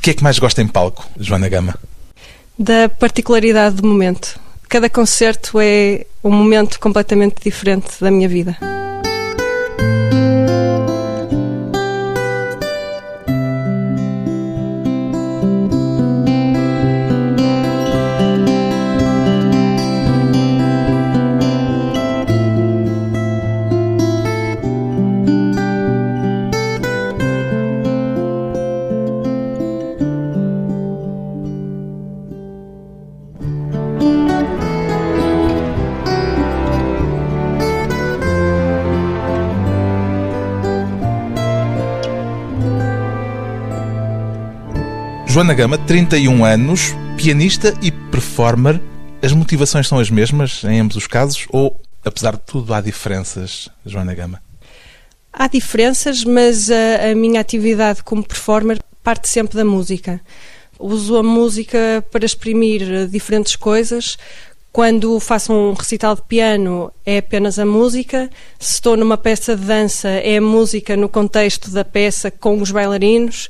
De que é que mais gosta em palco, Joana Gama? Da particularidade do momento. Cada concerto é um momento completamente diferente da minha vida. Joana Gama, 31 anos, pianista e performer. As motivações são as mesmas em ambos os casos ou, apesar de tudo, há diferenças, Joana Gama? Há diferenças, mas a, a minha atividade como performer parte sempre da música. Uso a música para exprimir diferentes coisas, quando faço um recital de piano é apenas a música, se estou numa peça de dança é a música no contexto da peça com os bailarinos,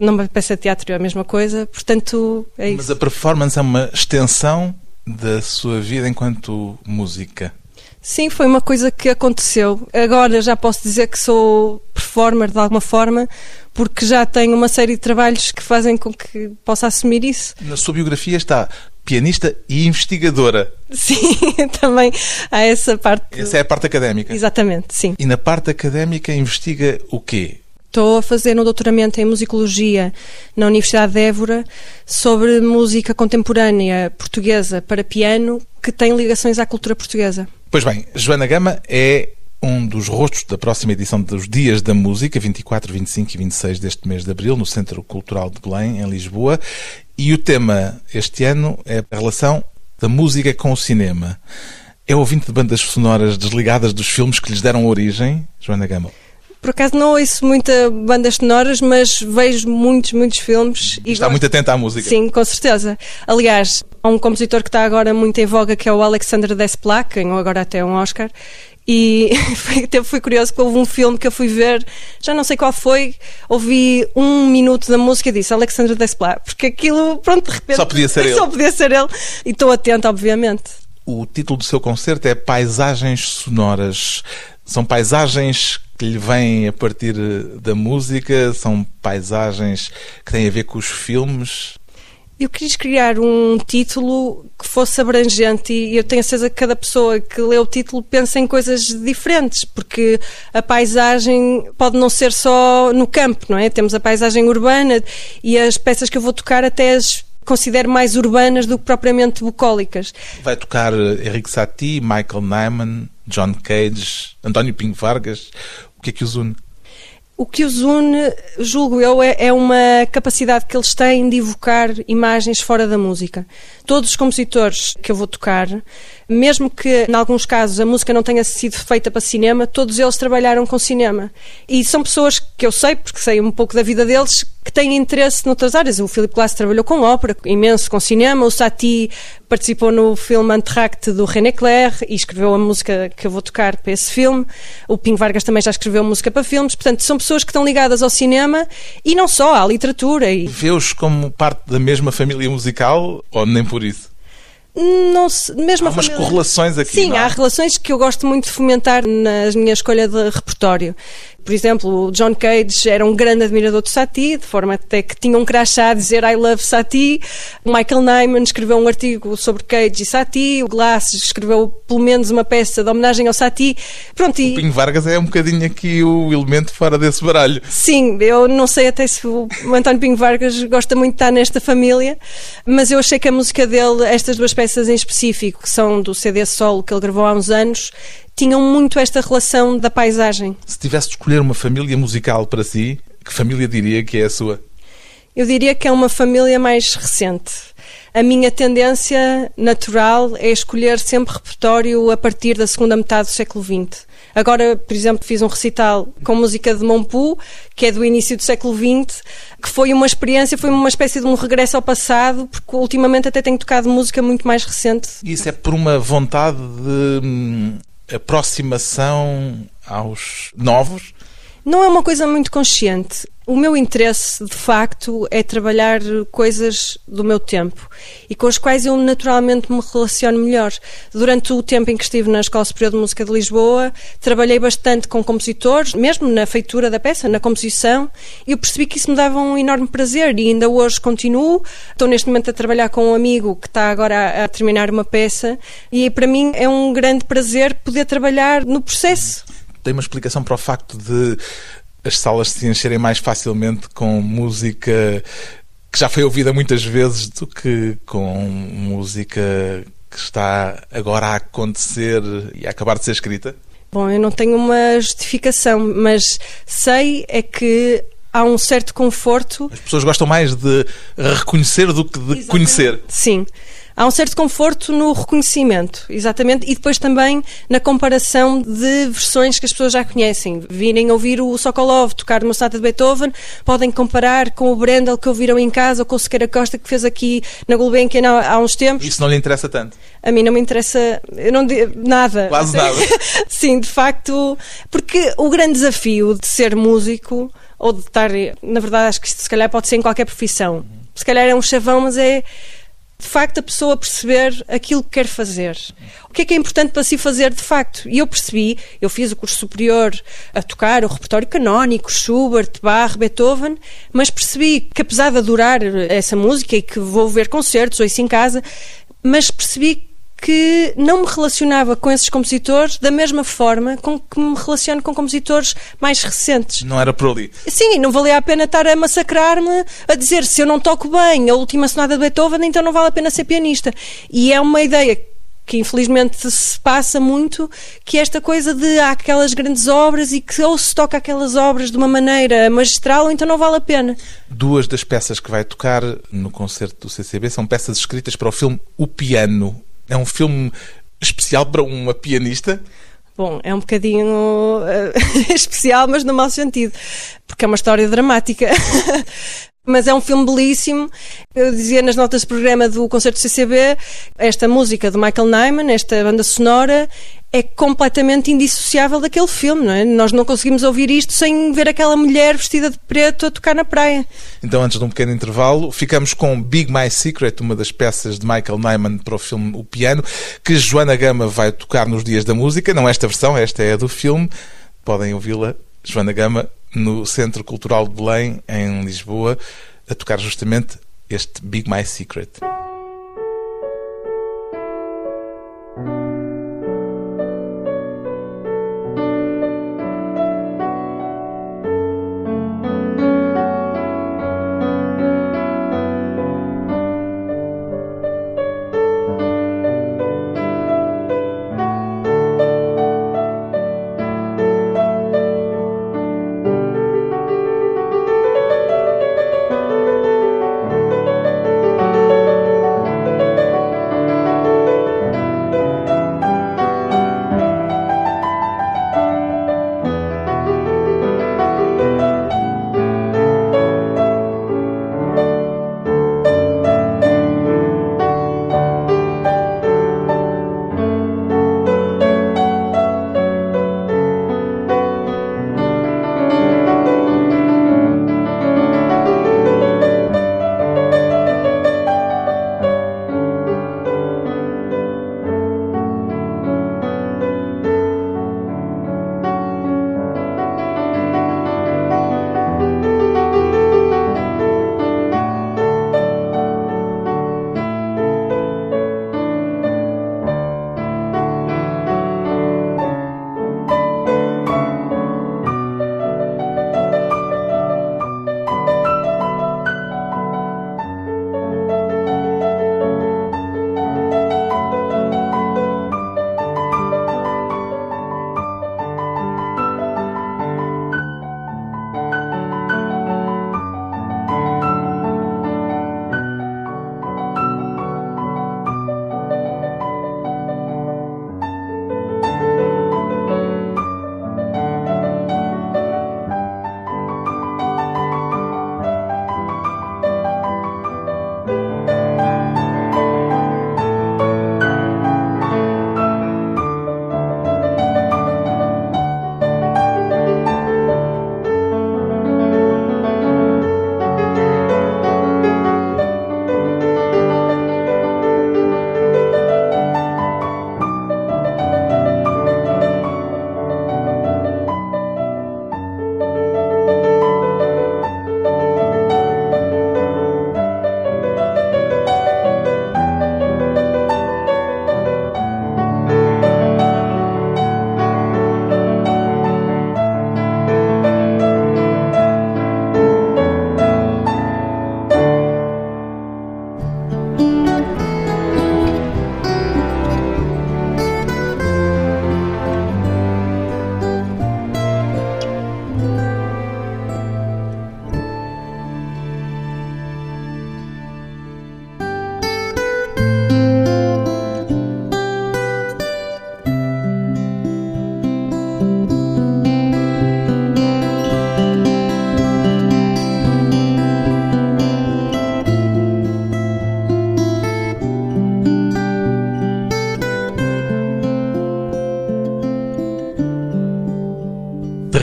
numa peça de teatro é a mesma coisa, portanto é isso. Mas a performance é uma extensão da sua vida enquanto música? Sim, foi uma coisa que aconteceu. Agora já posso dizer que sou performer de alguma forma, porque já tenho uma série de trabalhos que fazem com que possa assumir isso. Na sua biografia está pianista e investigadora. Sim, também há essa parte. Essa é a parte académica. Exatamente, sim. E na parte académica investiga o quê? Estou a fazer um doutoramento em musicologia na Universidade de Évora sobre música contemporânea portuguesa para piano que tem ligações à cultura portuguesa. Pois bem, Joana Gama é um dos rostos da próxima edição dos Dias da Música, 24, 25 e 26 deste mês de abril, no Centro Cultural de Belém, em Lisboa. E o tema este ano é a relação da música com o cinema. É ouvinte de bandas sonoras desligadas dos filmes que lhes deram origem, Joana Gama? Por acaso não ouço muita bandas sonoras, mas vejo muitos, muitos filmes. E está gosto... muito atenta à música. Sim, com certeza. Aliás, há um compositor que está agora muito em voga, que é o Alexander Desplat, ganhou agora até um Oscar, e até fui curioso que houve um filme que eu fui ver, já não sei qual foi, ouvi um minuto da música e disse Alexandre Desplat, porque aquilo, pronto, de repente. Só podia ser ele. Só podia ser ele. E estou atento, obviamente. O título do seu concerto é Paisagens Sonoras. São paisagens que lhe vêm a partir da música, são paisagens que têm a ver com os filmes. Eu quis criar um título que fosse abrangente e eu tenho a certeza que cada pessoa que lê o título pensa em coisas diferentes, porque a paisagem pode não ser só no campo, não é? Temos a paisagem urbana e as peças que eu vou tocar até as considero mais urbanas do que propriamente bucólicas. Vai tocar Henrique Satie, Michael Nyman, John Cage, António Pinho Vargas. O que é que os une? O que os une, julgo eu, é, é, uma capacidade que eles têm de evocar imagens fora da música. Todos os compositores que eu vou tocar, mesmo que em alguns casos a música não tenha sido feita para cinema, todos eles trabalharam com cinema. E são pessoas que eu sei, porque sei um pouco da vida deles, que têm interesse noutras áreas. O Philip Glass trabalhou com ópera, imenso com cinema, o Satie participou no filme Antract do René Clair e escreveu a música que eu vou tocar para esse filme. O Pim Vargas também já escreveu música para filmes. Portanto, são pessoas que estão ligadas ao cinema e não só, à literatura. E... Vê-os como parte da mesma família musical ou nem por isso? Não se, mesmo há umas família... correlações aqui. Sim, é? há relações que eu gosto muito de fomentar na minha escolha de repertório. Por exemplo, o John Cage era um grande admirador de Satie, de forma até que tinha um crachá a dizer I love Satie. O Michael Nyman escreveu um artigo sobre Cage e Satie. O Glass escreveu pelo menos uma peça de homenagem ao Satie. Pronto, e... O Pinho Vargas é um bocadinho aqui o elemento fora desse baralho. Sim, eu não sei até se o António Pinho Vargas gosta muito de estar nesta família, mas eu achei que a música dele, estas duas peças em específico, que são do CD solo que ele gravou há uns anos, tinham muito esta relação da paisagem. Se tivesse de escolher uma família musical para si, que família diria que é a sua? Eu diria que é uma família mais recente. A minha tendência natural é escolher sempre repertório a partir da segunda metade do século XX. Agora, por exemplo, fiz um recital com música de Monpu, que é do início do século XX, que foi uma experiência, foi uma espécie de um regresso ao passado, porque ultimamente até tenho tocado música muito mais recente. Isso é por uma vontade de hum, aproximação aos novos? Não é uma coisa muito consciente. O meu interesse, de facto, é trabalhar coisas do meu tempo e com as quais eu naturalmente me relaciono melhor. Durante o tempo em que estive na Escola Superior de Música de Lisboa, trabalhei bastante com compositores, mesmo na feitura da peça, na composição, e eu percebi que isso me dava um enorme prazer e ainda hoje continuo. Estou neste momento a trabalhar com um amigo que está agora a, terminar uma peça e para mim é um grande prazer poder trabalhar no processo. Tem uma explicação para o facto de as salas se encherem mais facilmente com música que já foi ouvida muitas vezes do que com música que está agora a acontecer e a acabar de ser escrita? Bom, eu não tenho uma justificação, mas sei é que há um certo conforto. As pessoas gostam mais de reconhecer do que de Exatamente. conhecer. Sim há um certo conforto no reconhecimento, exatamente, e depois também na comparação de versões que as pessoas já conhecem. Virem ouvir o Sokolov tocar uma sonata de Beethoven, podem comparar com o Brendel que ouviram em casa ou com o Sequeira Costa que fez aqui na Gulbenkian há, há uns tempos. Isso não lhe interessa tanto? A mim não me interessa eu não, nada. Quase nada. Sim, de facto, porque o grande desafio de ser músico ou de estar, na verdade, acho que isto se calhar pode ser em qualquer profissão. Se calhar é um chavão, mas é de facto a pessoa perceber aquilo que quer fazer. O que é que é importante para si fazer de facto? E eu percebi, eu fiz o curso superior a tocar o repertório canónico, Schubert, Bach, Beethoven, mas percebi que apesar de adorar essa música e que vou ver concertos ou isso em casa, mas percebi que não me relacionava com esses compositores da mesma forma com que me relaciono com compositores mais recentes. Não era por ali. Sim, não valia a pena estar a massacrar-me a dizer se eu não toco bem a última sonata de Beethoven, então não vale a pena ser pianista. E é uma ideia que infelizmente se passa muito, que esta coisa de há aquelas grandes obras e que ou se toca aquelas obras de uma maneira magistral ou então não vale a pena. Duas das peças que vai tocar no concerto do CCB são peças escritas para o filme O Piano, é um filme especial para uma pianista? Bom, é um bocadinho uh, especial, mas no mau sentido, porque é uma história dramática. Mas é um filme belíssimo. Eu dizia nas notas de programa do concerto do CCB, esta música de Michael Nyman, esta banda sonora, é completamente indissociável daquele filme, não é? Nós não conseguimos ouvir isto sem ver aquela mulher vestida de preto a tocar na praia. Então, antes de um pequeno intervalo, ficamos com Big My Secret, uma das peças de Michael Nyman para o filme O Piano, que Joana Gama vai tocar nos Dias da Música. Não esta versão, esta é a do filme. Podem ouvi-la, Joana Gama, no Centro Cultural de Belém, em Lisboa, a tocar justamente este Big My Secret.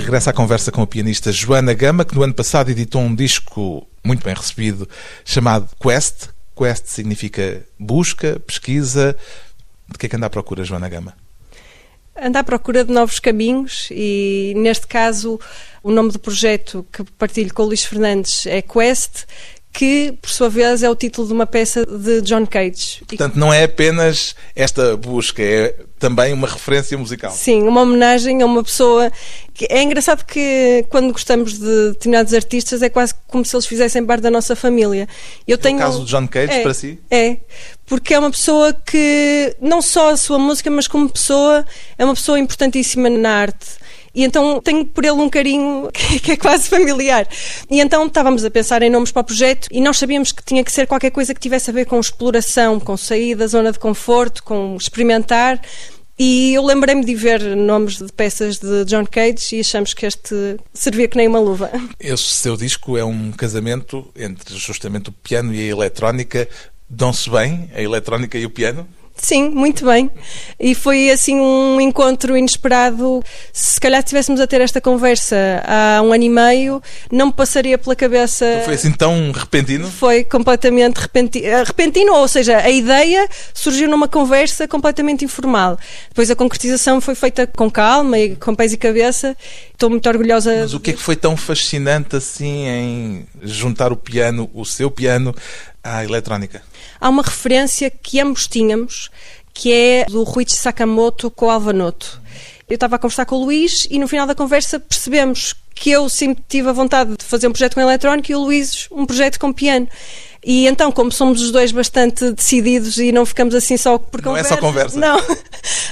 Regressa à conversa com a pianista Joana Gama, que no ano passado editou um disco muito bem recebido chamado Quest. Quest significa busca, pesquisa. De que é que anda à procura, Joana Gama? Anda à procura de novos caminhos e, neste caso, o nome do projeto que partilho com o Luís Fernandes é Quest, que, por sua vez, é o título de uma peça de John Cage. Portanto, não é apenas esta busca, é também uma referência musical. Sim, uma homenagem a uma pessoa que é engraçado que quando gostamos de determinados artistas é quase como se eles fizessem parte da nossa família. Eu tenho é o caso de John Cage é, para si? É, porque é uma pessoa que não só a sua música, mas como pessoa é uma pessoa importantíssima na arte. E então tenho por ele um carinho que é quase familiar. E então estávamos a pensar em nomes para o projeto e nós sabíamos que tinha que ser qualquer coisa que tivesse a ver com exploração, com sair da zona de conforto, com experimentar. E eu lembrei-me de ver nomes de peças de John Cage e achamos que este servia que nem uma luva. Esse seu disco é um casamento entre justamente o piano e a eletrónica. Dão-se bem a eletrónica e o piano? Sim, muito bem. E foi assim um encontro inesperado. Se calhar estivéssemos a ter esta conversa há um ano e meio, não me passaria pela cabeça. Não foi assim tão repentino? Foi completamente repentino, eh, repentino, ou seja, a ideia surgiu numa conversa completamente informal. Depois a concretização foi feita com calma e com pés e cabeça. Estou muito orgulhosa. Mas o que é que foi tão fascinante assim em juntar o piano, o seu piano, à eletrónica? Há uma referência que ambos tínhamos, que é do Ruichi Sakamoto com o Alvanoto. Eu estava a conversar com o Luís e no final da conversa percebemos que eu sempre tive a vontade de fazer um projeto com eletrónica e o Luís um projeto com piano. E então, como somos os dois bastante decididos e não ficamos assim só por não conversa. Não é só conversa. Não.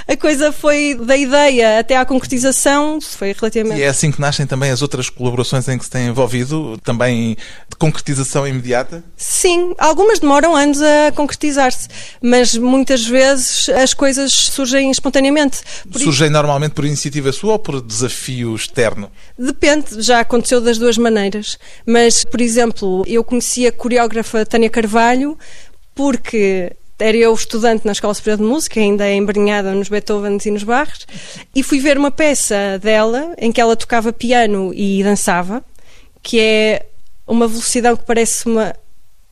A coisa foi da ideia até à concretização, foi relativamente. E é assim que nascem também as outras colaborações em que se tem envolvido, também de concretização imediata? Sim, algumas demoram anos a concretizar-se, mas muitas vezes as coisas surgem espontaneamente. Por surgem normalmente por iniciativa sua ou por desafio externo? Depende, já aconteceu das duas maneiras. Mas, por exemplo, eu conhecia a coreógrafa Tânia Carvalho porque era eu estudante na Escola Superior de Música, ainda embrenhada nos Beethovens e nos Barres, e fui ver uma peça dela em que ela tocava piano e dançava, que é uma velocidade que parece uma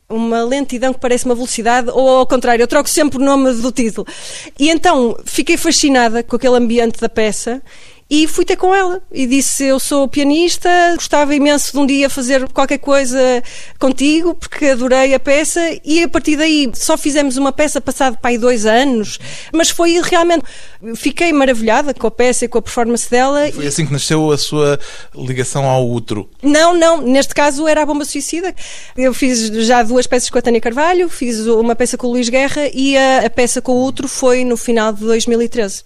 uma lentidão que parece uma velocidade, ou ao contrário, eu troco sempre o nome do título. E então fiquei fascinada com aquele ambiente da peça e fui ter com ela e disse: Eu sou pianista, gostava imenso de um dia fazer qualquer coisa contigo, porque adorei a peça. E a partir daí só fizemos uma peça passado para aí dois anos, mas foi realmente. Fiquei maravilhada com a peça e com a performance dela. Foi assim que nasceu a sua ligação ao outro? Não, não. Neste caso era a Bomba Suicida. Eu fiz já duas peças com a Tânia Carvalho, fiz uma peça com o Luís Guerra e a, a peça com o outro foi no final de 2013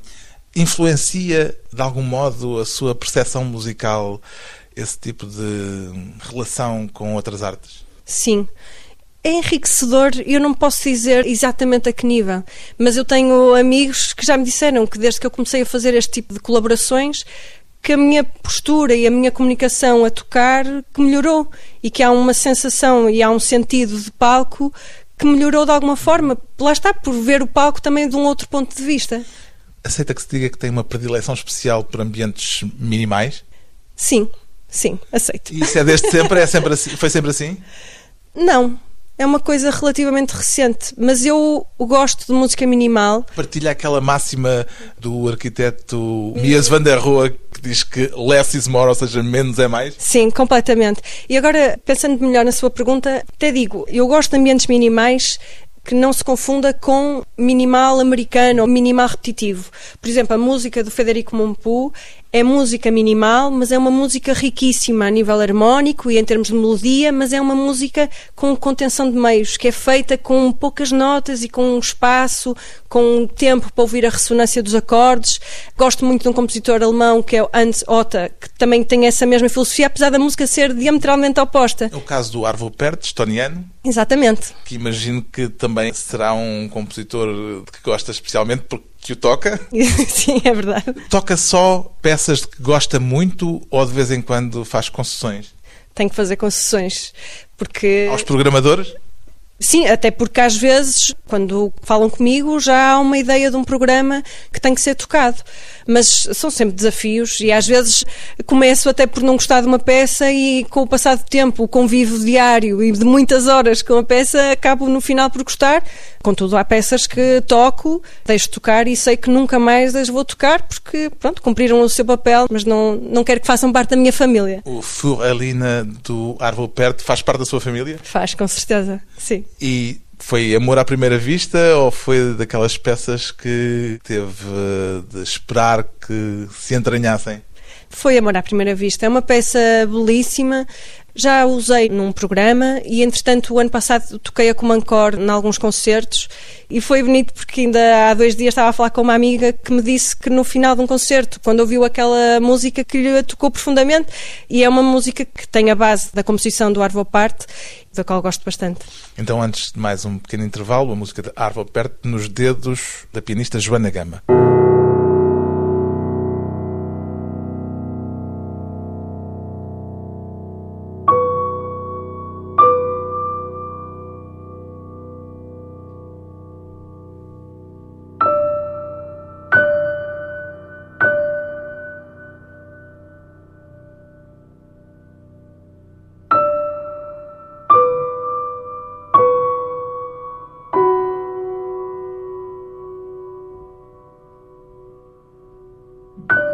influencia de algum modo a sua percepção musical esse tipo de relação com outras artes? Sim. É enriquecedor, eu não posso dizer exatamente a que nível, mas eu tenho amigos que já me disseram que desde que eu comecei a fazer este tipo de colaborações, que a minha postura e a minha comunicação a tocar que melhorou e que há uma sensação e há um sentido de palco que melhorou de alguma forma. Lá está, por ver o palco também de um outro ponto de vista. Aceita que se diga que tem uma predileção especial por ambientes minimais? Sim, sim, aceito. E isso é desde sempre? É sempre assim? Foi sempre assim? Não, é uma coisa relativamente recente, mas eu gosto de música minimal. Partilha aquela máxima do arquiteto Mies van der Rohe que diz que less is more, ou seja, menos é mais? Sim, completamente. E agora, pensando melhor na sua pergunta, até digo, eu gosto de ambientes minimais que não se confunda com minimal americano ou minimal repetitivo. Por exemplo, a música do Federico Monpu é música minimal, mas é uma música riquíssima a nível harmónico e em termos de melodia, mas é uma música com contenção de meios, que é feita com poucas notas e com um espaço, com tempo para ouvir a ressonância dos acordes. Gosto muito de um compositor alemão que é o Hans Otta, que também tem essa mesma filosofia, apesar da música ser diametralmente oposta. É o caso do Arvo Pärt, estoniano. Exatamente. Que imagino que também será um compositor que gosta especialmente porque que o toca. Sim, é verdade. Toca só peças de que gosta muito ou de vez em quando faz concessões? Tem que fazer concessões, porque... Aos programadores? Sim, até porque às vezes, quando falam comigo, já há uma ideia de um programa que tem que ser tocado. Mas são sempre desafios e às vezes começo até por não gostar de uma peça e com o passar do tempo, o convívio diário e de muitas horas com a peça, acabo no final por gostar. Contudo, há peças que toco, deixo tocar e sei que nunca mais as vou tocar porque, pronto, cumpriram o seu papel, mas não, não quero que façam parte da minha família. O Furalina do Arvo Perto faz parte da sua família? Faz, com certeza, sim. E foi amor à primeira vista ou foi daquelas peças que teve de esperar que se entranhassem? Foi Amor à Primeira Vista. É uma peça belíssima. Já a usei num programa e, entretanto, o ano passado toquei-a como encore em alguns concertos e foi bonito porque ainda há dois dias estava a falar com uma amiga que me disse que no final de um concerto, quando ouviu aquela música que lhe tocou profundamente e é uma música que tem a base da composição do Arvo Parte, da qual gosto bastante. Então, antes de mais um pequeno intervalo, a música de Arvo Parte nos dedos da pianista Joana Gama. you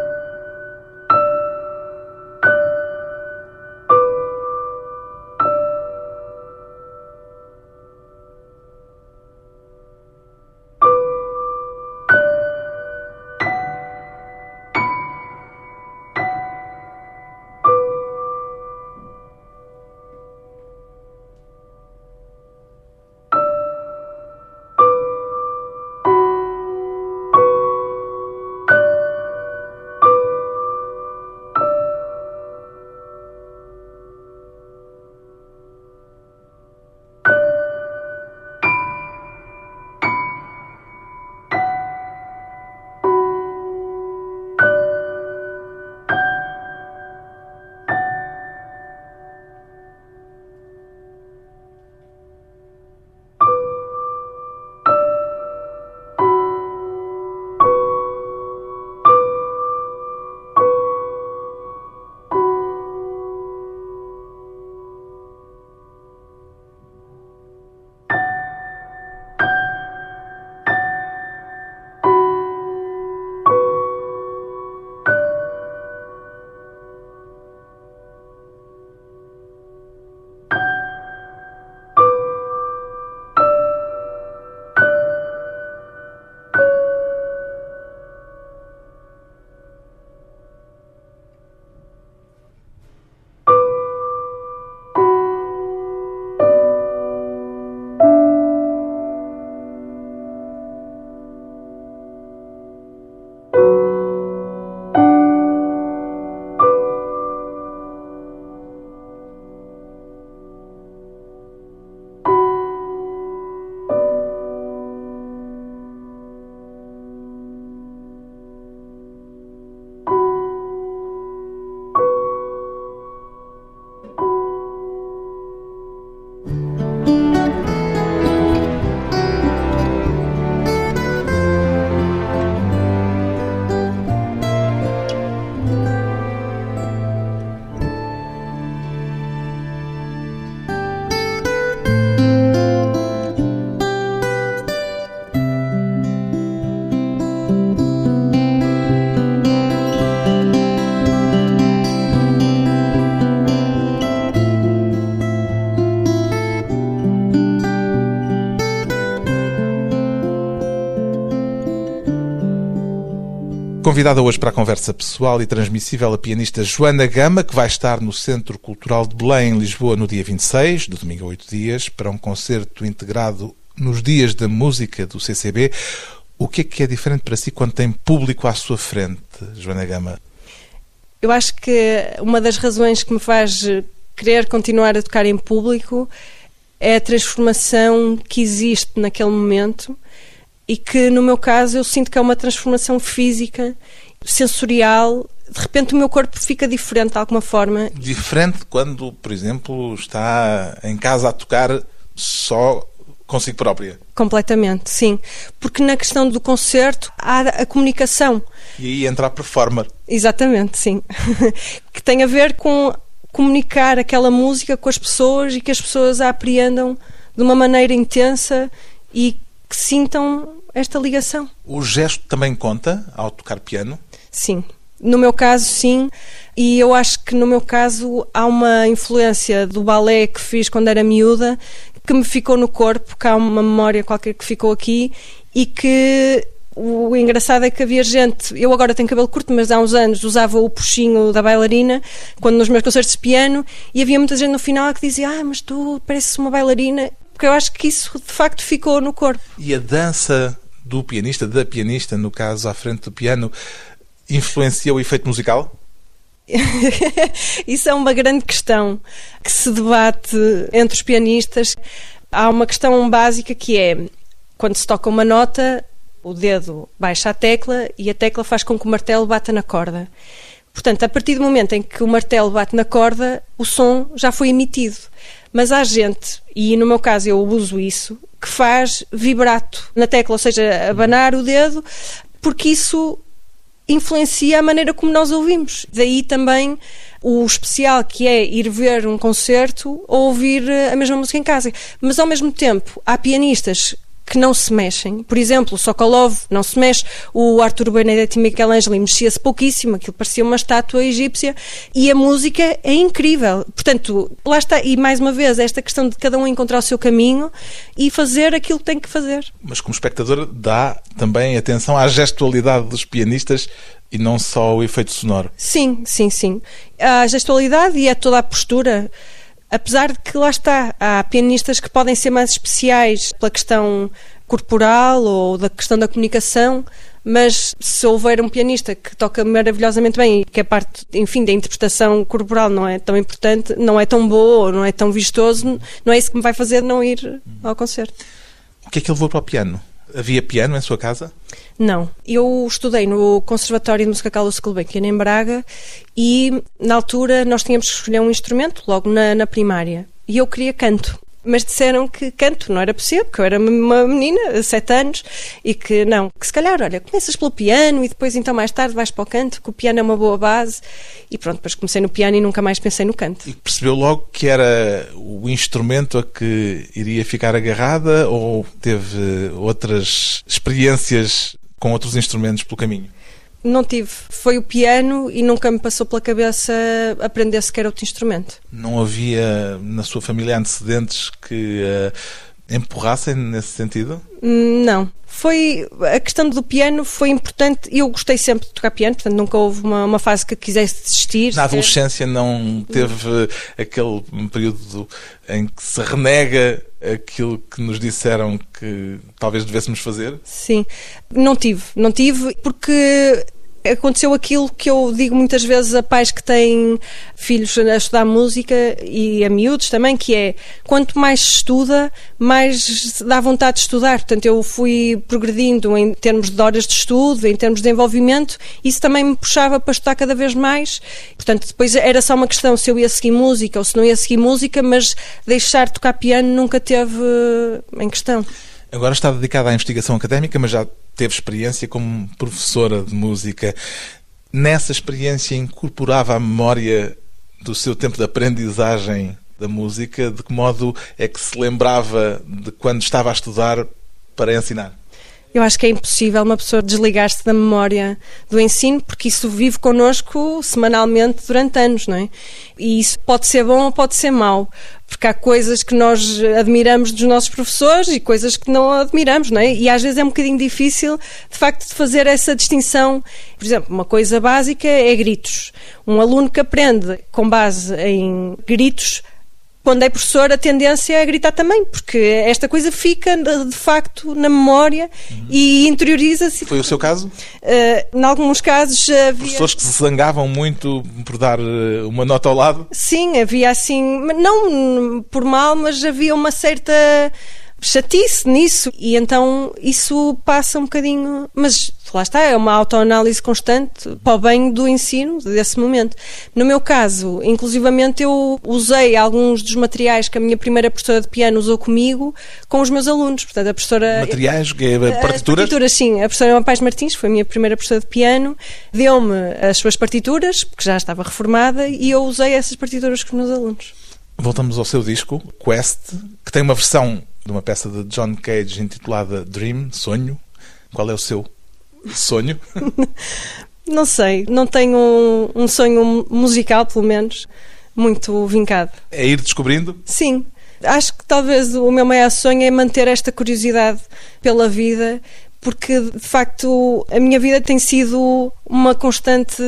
Convidada hoje para a conversa pessoal e transmissível a pianista Joana Gama, que vai estar no Centro Cultural de Belém, em Lisboa, no dia 26, do domingo a oito dias, para um concerto integrado nos Dias da Música do CCB. O que é que é diferente para si quando tem público à sua frente, Joana Gama? Eu acho que uma das razões que me faz querer continuar a tocar em público é a transformação que existe naquele momento e que no meu caso eu sinto que é uma transformação física, sensorial. De repente o meu corpo fica diferente de alguma forma. Diferente quando, por exemplo, está em casa a tocar só consigo própria. Completamente, sim. Porque na questão do concerto há a comunicação. E aí entra a performer. Exatamente, sim. que tem a ver com comunicar aquela música com as pessoas e que as pessoas a apreendam de uma maneira intensa e que sintam esta ligação. O gesto também conta ao tocar piano? Sim. No meu caso, sim. E eu acho que no meu caso há uma influência do balé que fiz quando era miúda que me ficou no corpo, que há uma memória qualquer que ficou aqui e que o engraçado é que havia gente, eu agora tenho cabelo curto, mas há uns anos usava o puxinho da bailarina, quando nos meus concertos de piano, e havia muita gente no final que dizia: Ah, mas tu pareces uma bailarina, porque eu acho que isso de facto ficou no corpo. E a dança do pianista, da pianista, no caso à frente do piano, influencia o efeito musical? Isso é uma grande questão que se debate entre os pianistas. Há uma questão básica que é quando se toca uma nota, o dedo baixa a tecla e a tecla faz com que o martelo bata na corda. Portanto, a partir do momento em que o martelo bate na corda, o som já foi emitido. Mas há gente, e no meu caso eu uso isso, que faz vibrato na tecla, ou seja, abanar o dedo, porque isso influencia a maneira como nós ouvimos. Daí também o especial que é ir ver um concerto ou ouvir a mesma música em casa. Mas ao mesmo tempo, há pianistas que não se mexem. Por exemplo, o Sokolov não se mexe, o Arthur Benedetti Michelangelo mexia-se pouquíssimo, aquilo parecia uma estátua egípcia e a música é incrível. Portanto, lá está, e mais uma vez, esta questão de cada um encontrar o seu caminho e fazer aquilo que tem que fazer. Mas como espectador dá também atenção à gestualidade dos pianistas e não só o efeito sonoro. Sim, sim, sim. A gestualidade e é toda a postura Apesar de que lá está, há pianistas que podem ser mais especiais pela questão corporal ou da questão da comunicação, mas se houver um pianista que toca maravilhosamente bem e que a parte, enfim, da interpretação corporal não é tão importante, não é tão boa, não é tão vistoso, não é isso que me vai fazer não ir ao concerto. O que é que ele levou para o piano? Havia piano em sua casa? Não. Eu estudei no Conservatório de Música Carlos Gulbenkian em Braga e, na altura, nós tínhamos que escolher um instrumento, logo na, na primária. E eu queria canto mas disseram que canto não era possível, porque eu era uma menina, sete anos, e que não, que se calhar, olha, começas pelo piano e depois então mais tarde vais para o canto, que o piano é uma boa base. E pronto, depois comecei no piano e nunca mais pensei no canto. E percebeu logo que era o instrumento a que iria ficar agarrada ou teve outras experiências com outros instrumentos pelo caminho? Não tive. Foi o piano e nunca me passou pela cabeça aprender sequer outro instrumento. Não havia na sua família antecedentes que uh, empurrassem nesse sentido? Não. Foi a questão do piano foi importante. Eu gostei sempre de tocar piano, portanto nunca houve uma, uma fase que quisesse desistir. Na adolescência não teve aquele período em que se renega aquilo que nos disseram que talvez devêssemos fazer? Sim, não tive, não tive porque aconteceu aquilo que eu digo muitas vezes a pais que têm filhos a estudar música e a miúdos também, que é quanto mais se estuda, mais dá vontade de estudar. Portanto, eu fui progredindo em termos de horas de estudo, em termos de envolvimento, isso também me puxava para estudar cada vez mais. Portanto, depois era só uma questão se eu ia seguir música ou se não ia seguir música, mas deixar de tocar piano nunca teve em questão. Agora está dedicada à investigação académica, mas já teve experiência como professora de música. Nessa experiência incorporava a memória do seu tempo de aprendizagem da música? De que modo é que se lembrava de quando estava a estudar para ensinar? Eu acho que é impossível uma pessoa desligar-se da memória do ensino, porque isso vive connosco semanalmente durante anos, não é? E isso pode ser bom ou pode ser mau, porque há coisas que nós admiramos dos nossos professores e coisas que não admiramos, não é? E às vezes é um bocadinho difícil, de facto, de fazer essa distinção. Por exemplo, uma coisa básica é gritos. Um aluno que aprende com base em gritos quando é professor, a tendência é a gritar também, porque esta coisa fica de facto na memória uhum. e interioriza-se. Foi o seu caso? Uh, em alguns casos havia. Professores que se zangavam muito por dar eh, uma nota ao lado? Sim, havia assim, não por mal, mas havia uma certa chatice nisso e então isso passa um bocadinho, mas lá está, é uma autoanálise constante para o bem do ensino desse momento. No meu caso, inclusivamente eu usei alguns dos materiais que a minha primeira professora de piano usou comigo com os meus alunos, portanto a professora... Materiais, partituras? partituras, sim. A professora Emma Pais Martins foi a minha primeira professora de piano, deu-me as suas partituras, porque já estava reformada, e eu usei essas partituras com os meus alunos. Voltamos ao seu disco, Quest, que tem uma versão de uma peça de John Cage intitulada Dream, Sonho. Qual é o seu sonho? não sei, não tenho um, um, sonho musical, pelo menos, muito vincado. É ir descobrindo? Sim. Acho que talvez o meu maior sonho é manter esta curiosidade pela vida, porque de facto a minha vida tem sido uma constante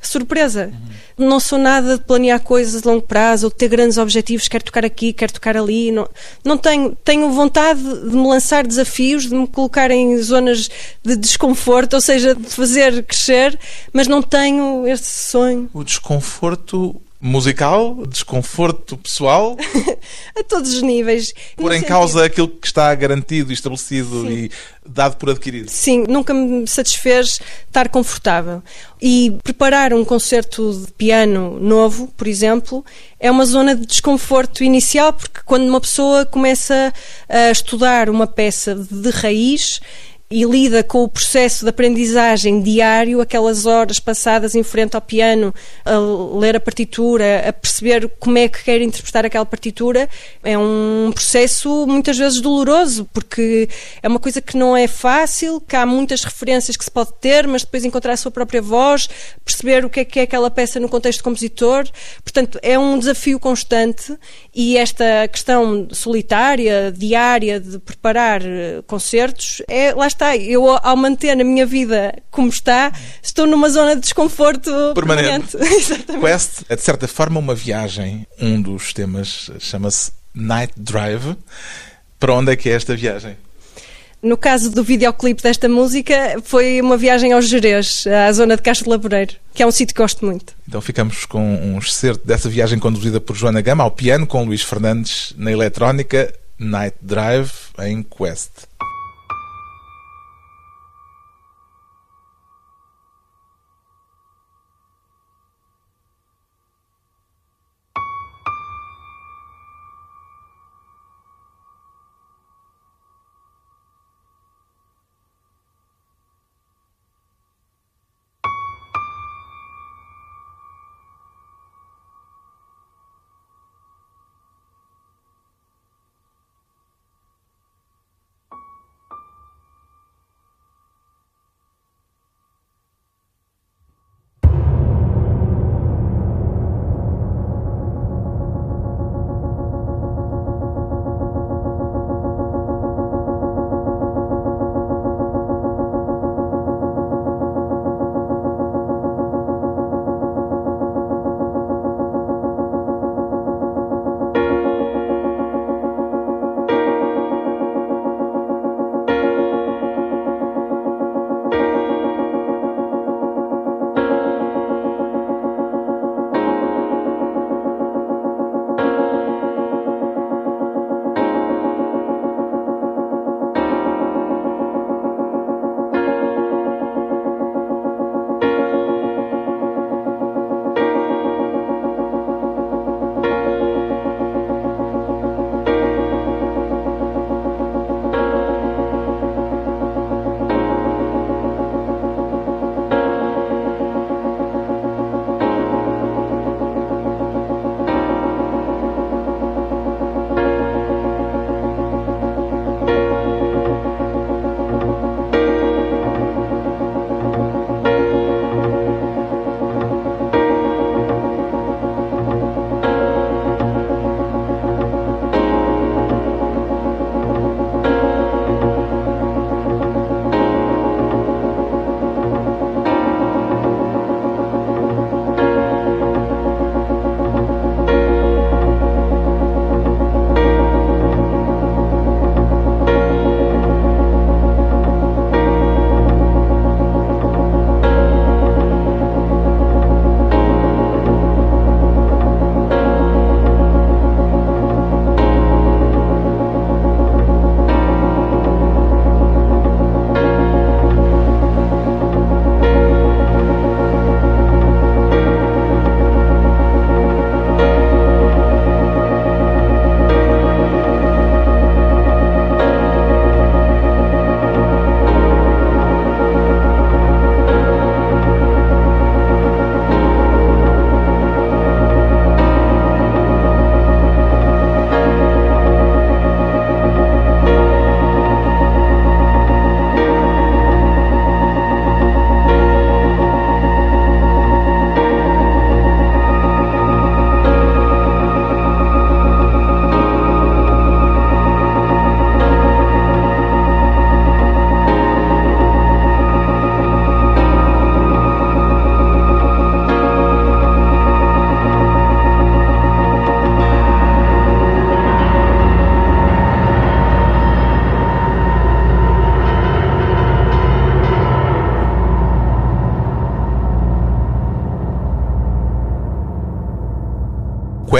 surpresa. Uhum. Não sou nada de planear coisas de longo prazo ou de ter grandes objetivos, quero tocar aqui, quero tocar ali. Não, não tenho, tenho vontade de me lançar desafios, de me colocar em zonas de desconforto, ou seja, de fazer crescer, mas não tenho este sonho. O desconforto musical, desconforto pessoal. a todos os níveis. Pôr em sentido... causa aquilo que está garantido, estabelecido Sim. e dado por adquirido. Sim, nunca me satisfez estar confortável. E preparar um concerto de piano novo, por exemplo, é uma zona de desconforto inicial, porque quando uma pessoa começa a estudar uma peça de raiz, e lida com o processo de aprendizagem diário, aquelas horas passadas em frente ao piano, a ler a partitura, a perceber como é que quer interpretar aquela partitura, é um processo muitas vezes doloroso, porque é uma coisa que não é fácil, que há muitas referências que se pode ter, mas depois encontrar a sua própria voz, perceber o que é que é aquela peça no contexto compositor. Portanto, é um desafio constante e esta questão solitária, diária, de preparar eh, concertos, é, lá está está. Eu, ao manter a minha vida como está, estou numa zona de desconforto permanente. permanente. Quest é, de certa forma, uma viagem. Um dos temas chama-se Night Drive. Para onde é que é esta viagem? No caso do videoclipe desta música, foi uma viagem aos Jerez, à zona de Castro Laboreiro, que é um sítio que gosto muito. Então ficamos com um excerto dessa viagem conduzida por Joana Gama ao piano, com Luís Fernandes na eletrónica, Night Drive em Quest.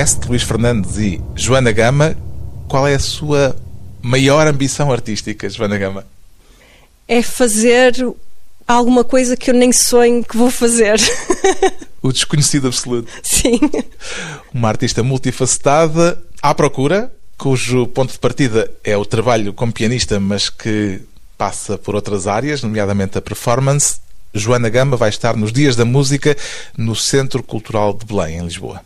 West, Luís Fernandes e Joana Gama. Qual é a sua maior ambição artística, Joana Gama? É fazer alguma coisa que eu nem sonho que vou fazer. O desconhecido absoluto. Sim. Uma artista multifacetada, à procura, cujo ponto de partida é o trabalho como pianista, mas que passa por outras áreas, nomeadamente a performance. Joana Gama vai estar nos Dias da Música no Centro Cultural de Belém, em Lisboa.